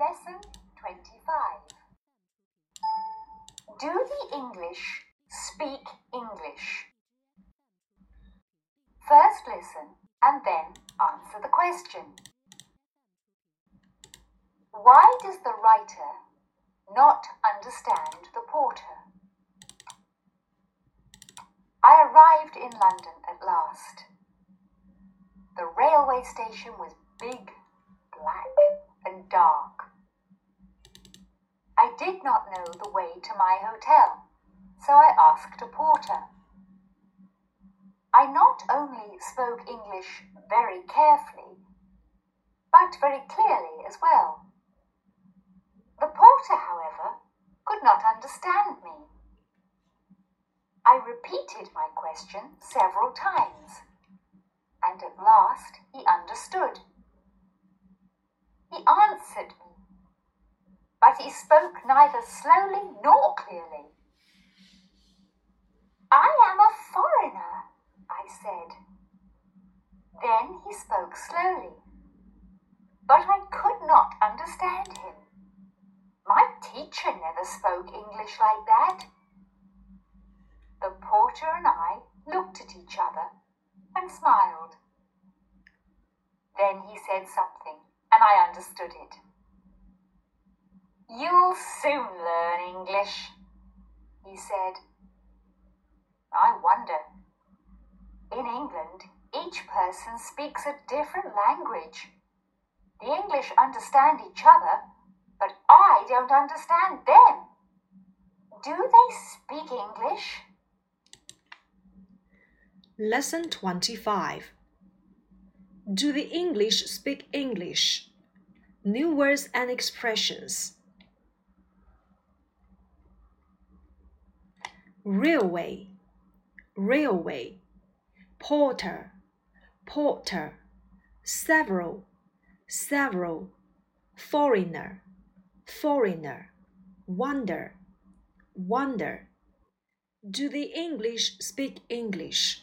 Lesson 25 Do the English speak English? First listen and then answer the question. Why does the writer not understand the porter? I arrived in London at last. The railway station was big, black, and dark. I did not know the way to my hotel, so I asked a porter. I not only spoke English very carefully, but very clearly as well. The porter, however, could not understand me. I repeated my question several times, and at last he understood. He answered but he spoke neither slowly nor clearly. I am a foreigner, I said. Then he spoke slowly, but I could not understand him. My teacher never spoke English like that. The porter and I looked at each other and smiled. Then he said something, and I understood it. You'll soon learn English, he said. I wonder. In England, each person speaks a different language. The English understand each other, but I don't understand them. Do they speak English? Lesson 25 Do the English speak English? New words and expressions. Railway, railway. Porter, porter. Several, several. Foreigner, foreigner. Wonder, wonder. Do the English speak English?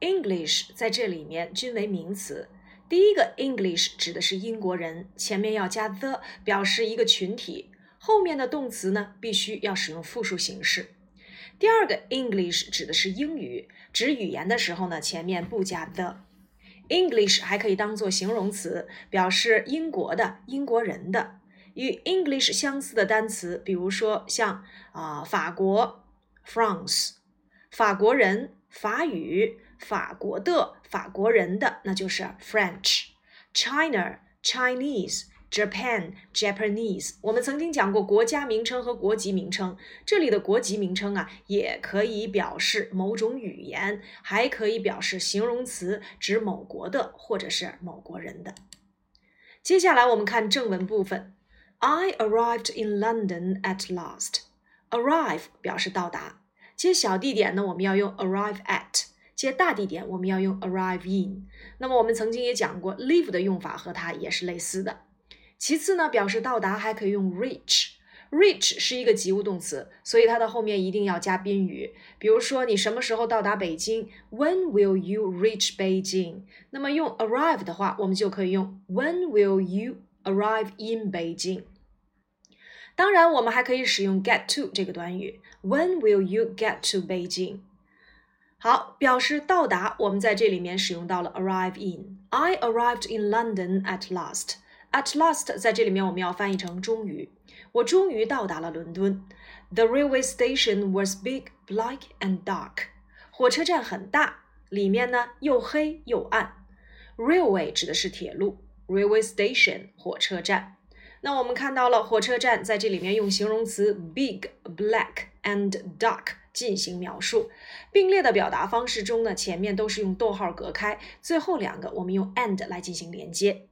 English 在这里面均为名词。第一个 English 指的是英国人，前面要加 the 表示一个群体，后面的动词呢必须要使用复数形式。 第二个 English 指的是英语，指语言的时候呢前面不加 the。English 还可以当做形容词，表示英国的、英国人的。与 English 相似的单词，比如说像啊、法国 France，法国人法语。法国的、法国人的，那就是 French。China、Chinese、Japan、Japanese。我们曾经讲过国家名称和国籍名称，这里的国籍名称啊，也可以表示某种语言，还可以表示形容词，指某国的或者是某国人的。接下来我们看正文部分。I arrived in London at last. Arrive 表示到达，接小地点呢，我们要用 arrive at。接大地点，我们要用 arrive in。那么我们曾经也讲过，leave 的用法和它也是类似的。其次呢，表示到达还可以用 reach。reach 是一个及物动词，所以它的后面一定要加宾语。比如说，你什么时候到达北京？When will you reach Beijing？那么用 arrive 的话，我们就可以用 When will you arrive in Beijing？当然，我们还可以使用 get to 这个短语。When will you get to Beijing？好，表示到达，我们在这里面使用到了 arrive in。I arrived in London at last。At last 在这里面我们要翻译成终于，我终于到达了伦敦。The railway station was big, black and dark。火车站很大，里面呢又黑又暗。Railway 指的是铁路，railway station 火车站。那我们看到了火车站在这里面用形容词 big, black and dark。进行描述，并列的表达方式中呢，前面都是用逗号隔开，最后两个我们用 and 来进行连接。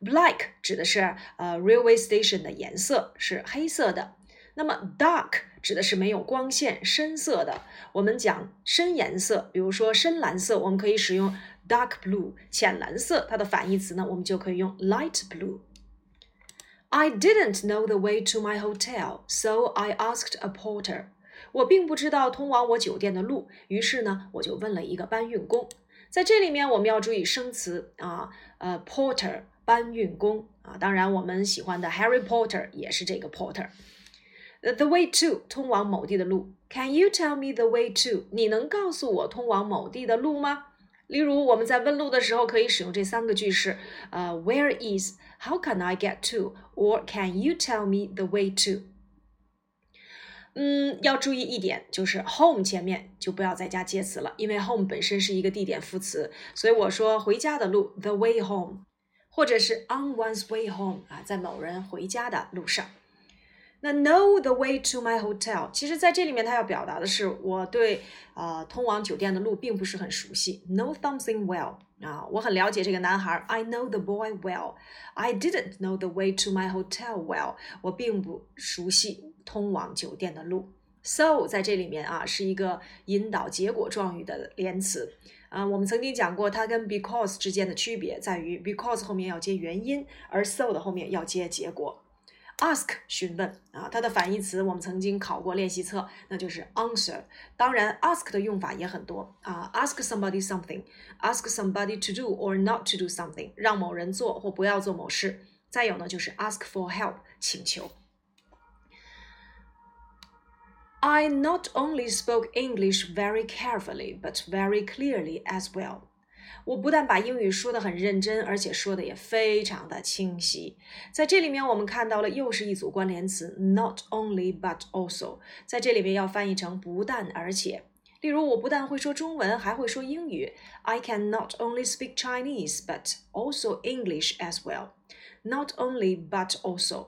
Black 指的是呃 railway station 的颜色是黑色的，那么 dark 指的是没有光线、深色的。我们讲深颜色，比如说深蓝色，我们可以使用 dark blue；浅蓝色，它的反义词呢，我们就可以用 light blue。I didn't know the way to my hotel, so I asked a porter. 我并不知道通往我酒店的路，于是呢，我就问了一个搬运工。在这里面我们要注意生词啊，呃，porter 搬运工啊，当然我们喜欢的 Harry Potter 也是这个 porter。The way to 通往某地的路，Can you tell me the way to？你能告诉我通往某地的路吗？例如我们在问路的时候可以使用这三个句式，呃，Where is？How can I get to？Or Can you tell me the way to？嗯，要注意一点，就是 home 前面就不要再加介词了，因为 home 本身是一个地点副词，所以我说回家的路，the way home，或者是 on one's way home 啊，在某人回家的路上。那 know the way to my hotel，其实在这里面它要表达的是我对呃通往酒店的路并不是很熟悉。Know something well 啊，我很了解这个男孩。I know the boy well. I didn't know the way to my hotel well，我并不熟悉。通往酒店的路，so 在这里面啊是一个引导结果状语的连词啊。我们曾经讲过，它跟 because 之间的区别在于，because 后面要接原因，而 so 的后面要接结果。ask 询问啊，它的反义词我们曾经考过练习册，那就是 answer。当然，ask 的用法也很多啊，ask somebody something，ask somebody to do or not to do something，让某人做或不要做某事。再有呢，就是 ask for help，请求。I not only spoke English very carefully, but very clearly as well. 我不但把英语说得很认真，而且说的也非常的清晰。在这里面，我们看到了又是一组关联词，not only but also，在这里面要翻译成不但而且。例如，我不但会说中文，还会说英语。I can not only speak Chinese, but also English as well. Not only but also.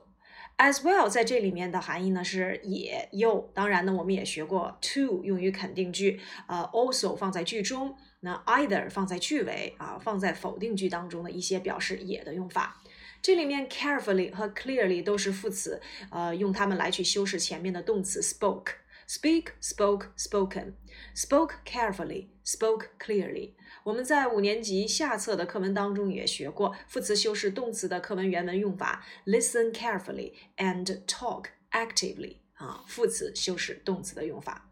As well，在这里面的含义呢是也又，当然呢我们也学过 to 用于肯定句，呃，also 放在句中，那 either 放在句尾啊，放在否定句当中的一些表示也的用法。这里面 carefully 和 clearly 都是副词，呃，用它们来去修饰前面的动词 spoke spoke，speak，spoke，spoken，spoke carefully，spoke clearly。我们在五年级下册的课文当中也学过副词修饰动词的课文原文用法，listen carefully and talk actively 啊，副词修饰动词的用法。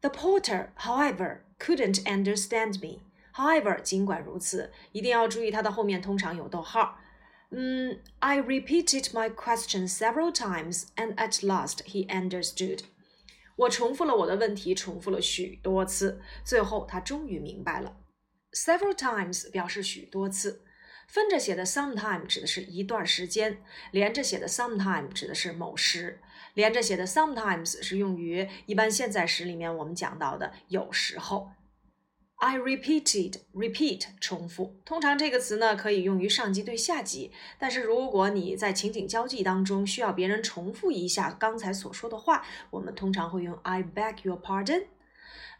The porter, however, couldn't understand me. However，尽管如此，一定要注意它的后面通常有逗号。 嗯，I repeated my question several times, and at last he understood. 我重复了我的问题，重复了许多次，最后他终于明白了。Several times 表示许多次，分着写的 sometime 指的是一段时间，连着写的 sometime 指的是某时，连着写的 sometimes 是用于一般现在时里面我们讲到的有时候。I repeated, repeat 重复。通常这个词呢可以用于上级对下级，但是如果你在情景交际当中需要别人重复一下刚才所说的话，我们通常会用 I beg your pardon.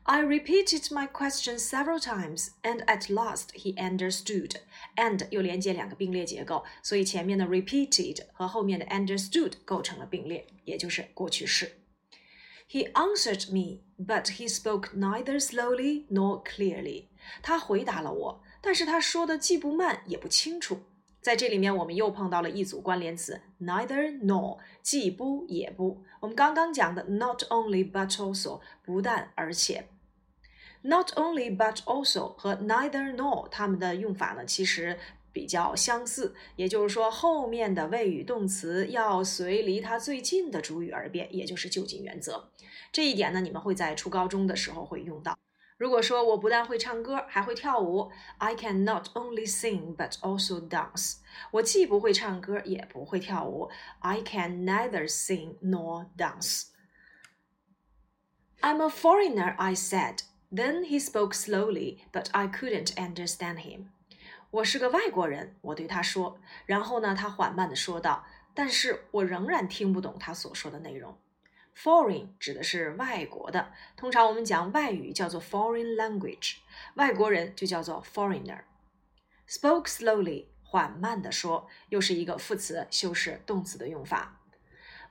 I repeated my question several times, and at last he understood. And 又连接两个并列结构，所以前面的 repeated 和后面的 understood 构成了并列，也就是过去式。He answered me, but he spoke neither slowly nor clearly. 他回答了我，但是他说的既不慢也不清楚。在这里面，我们又碰到了一组关联词，neither nor，既不也不。我们刚刚讲的 not only but also，不但而且。Not only but also 和 neither nor 它们的用法呢，其实比较相似，也就是说，后面的谓语动词要随离它最近的主语而变，也就是就近原则。这一点呢，你们会在初高中的时候会用到。如果说我不但会唱歌，还会跳舞，I can not only sing but also dance。我既不会唱歌，也不会跳舞，I can neither sing nor dance。I'm a foreigner, I said. Then he spoke slowly, but I couldn't understand him. 我是个外国人，我对他说。然后呢，他缓慢地说道：“但是我仍然听不懂他所说的内容。” Foreign 指的是外国的，通常我们讲外语叫做 foreign language，外国人就叫做 foreigner。Spoke slowly，缓慢地说，又是一个副词修饰动词的用法。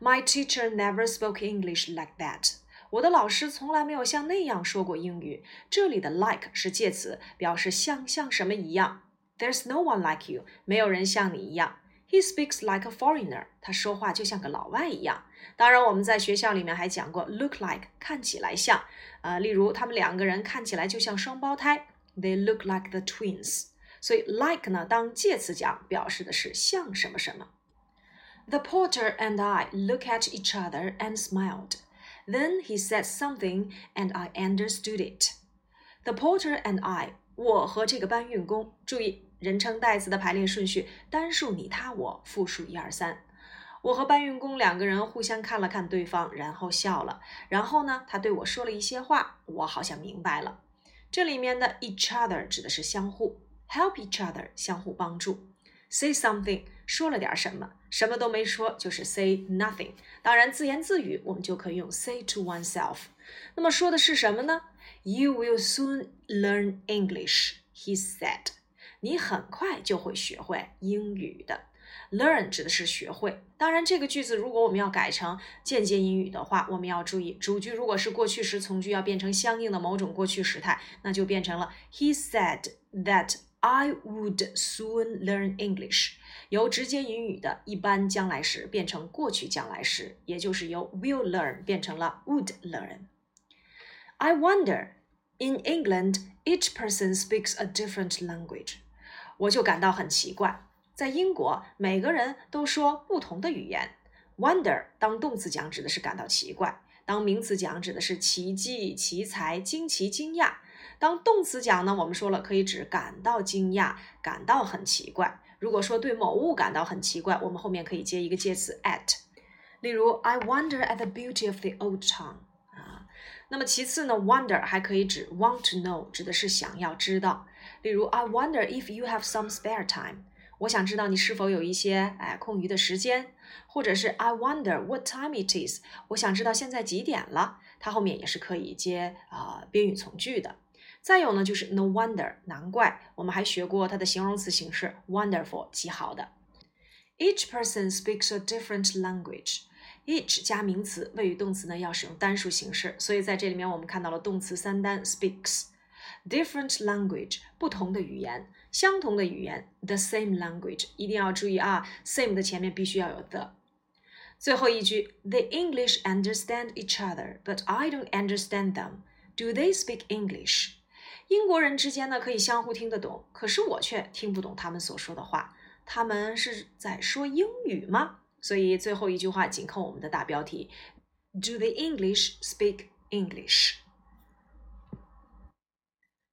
My teacher never spoke English like that。我的老师从来没有像那样说过英语。这里的 like 是介词，表示像像什么一样。There's no one like you，没有人像你一样。 He speaks like a foreigner。他说话就像个老外一样。当然，我们在学校里面还讲过 look like，看起来像。呃，例如他们两个人看起来就像双胞胎，They look like the twins。所以 like 呢，当介词讲，表示的是像什么什么。The porter and I look at each other and smiled. Then he said something, and I understood it. The porter and I， 我和这个搬运工，注意人称代词的排列顺序，单数你他我，复数一二三。我和搬运工两个人互相看了看对方，然后笑了。然后呢，他对我说了一些话，我好像明白了。这里面的 each other 指的是相互，help each other 相互帮助。Say something 说了点什么，什么都没说就是 say nothing。当然，自言自语我们就可以用 say to oneself。那么说的是什么呢？You will soon learn English, he said。你很快就会学会英语的。Learn 指的是学会。当然，这个句子如果我们要改成间接引语的话，我们要注意主句如果是过去时从句，要变成相应的某种过去时态，那就变成了 He said that I would soon learn English。由直接引语的一般将来时变成过去将来时，也就是由 will learn 变成了 would learn。I wonder, in England, each person speaks a different language。我就感到很奇怪。在英国，每个人都说不同的语言。Wonder 当动词讲指的是感到奇怪，当名词讲指的是奇迹、奇才、惊奇、惊讶。当动词讲呢，我们说了可以指感到惊讶、感到很奇怪。如果说对某物感到很奇怪，我们后面可以接一个介词 at。例如，I wonder at the beauty of the old town。那么其次呢，wonder 还可以指 want to know，指的是想要知道。例如，I wonder if you have some spare time。我想知道你是否有一些哎空余的时间，或者是 I wonder what time it is。我想知道现在几点了。它后面也是可以接啊宾语从句的。再有呢，就是 no wonder，难怪。我们还学过它的形容词形式 wonderful，极好的。Each person speaks a different language。Each 加名词，谓语动词呢要使用单数形式，所以在这里面我们看到了动词三单 speaks。Different language，不同的语言。相同的语言，the same language，一定要注意啊，same 的前面必须要有 the。最后一句，The English understand each other, but I don't understand them. Do they speak English？英国人之间呢可以相互听得懂，可是我却听不懂他们所说的话。他们是在说英语吗？所以最后一句话紧扣我们的大标题：Do the English speak English？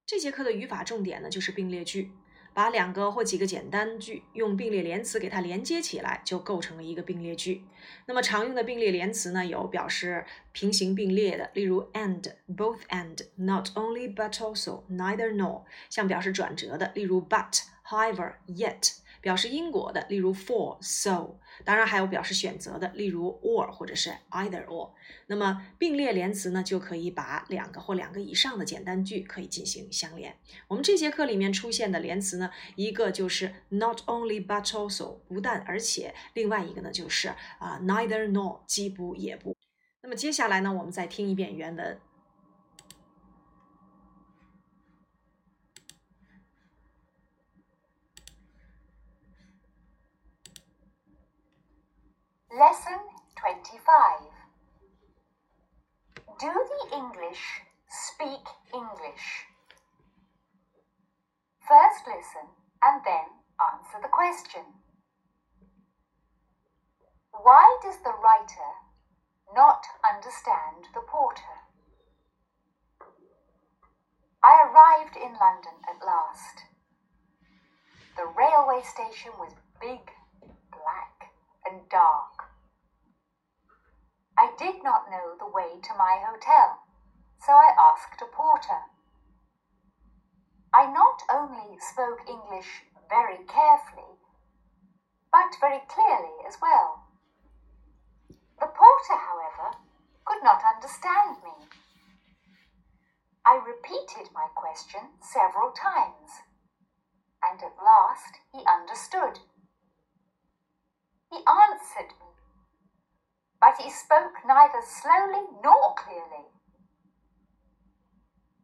这节课的语法重点呢就是并列句。把两个或几个简单句用并列连词给它连接起来，就构成了一个并列句。那么常用的并列连词呢，有表示平行并列的，例如 and、both and、not only but also、neither nor；像表示转折的，例如 but、however、yet。表示因果的，例如 for、so，当然还有表示选择的，例如 or 或者是 either or。那么并列连词呢，就可以把两个或两个以上的简单句可以进行相连。我们这节课里面出现的连词呢，一个就是 not only but also，不但而且；另外一个呢就是啊 neither nor，既不也不。那么接下来呢，我们再听一遍原文。Lesson 25 Do the English speak English? First listen and then answer the question. Why does the writer not understand the porter? I arrived in London at last. The railway station was big, black, and dark. Did not know the way to my hotel, so I asked a porter. I not only spoke English very carefully, but very clearly as well. The porter, however, could not understand me. I repeated my question several times, and at last he understood. He answered me but he spoke neither slowly nor clearly.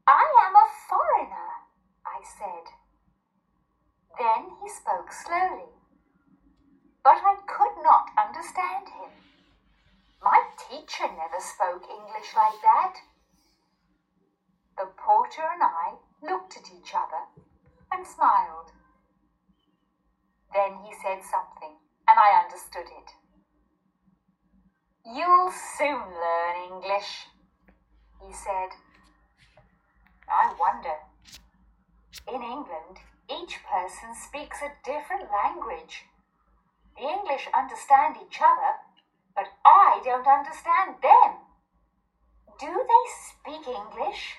I am a foreigner, I said. Then he spoke slowly. But I could not understand him. My teacher never spoke English like that. The porter and I looked at each other and smiled. Then he said something, and I understood it. You'll soon learn English, he said. I wonder. In England, each person speaks a different language. The English understand each other, but I don't understand them. Do they speak English?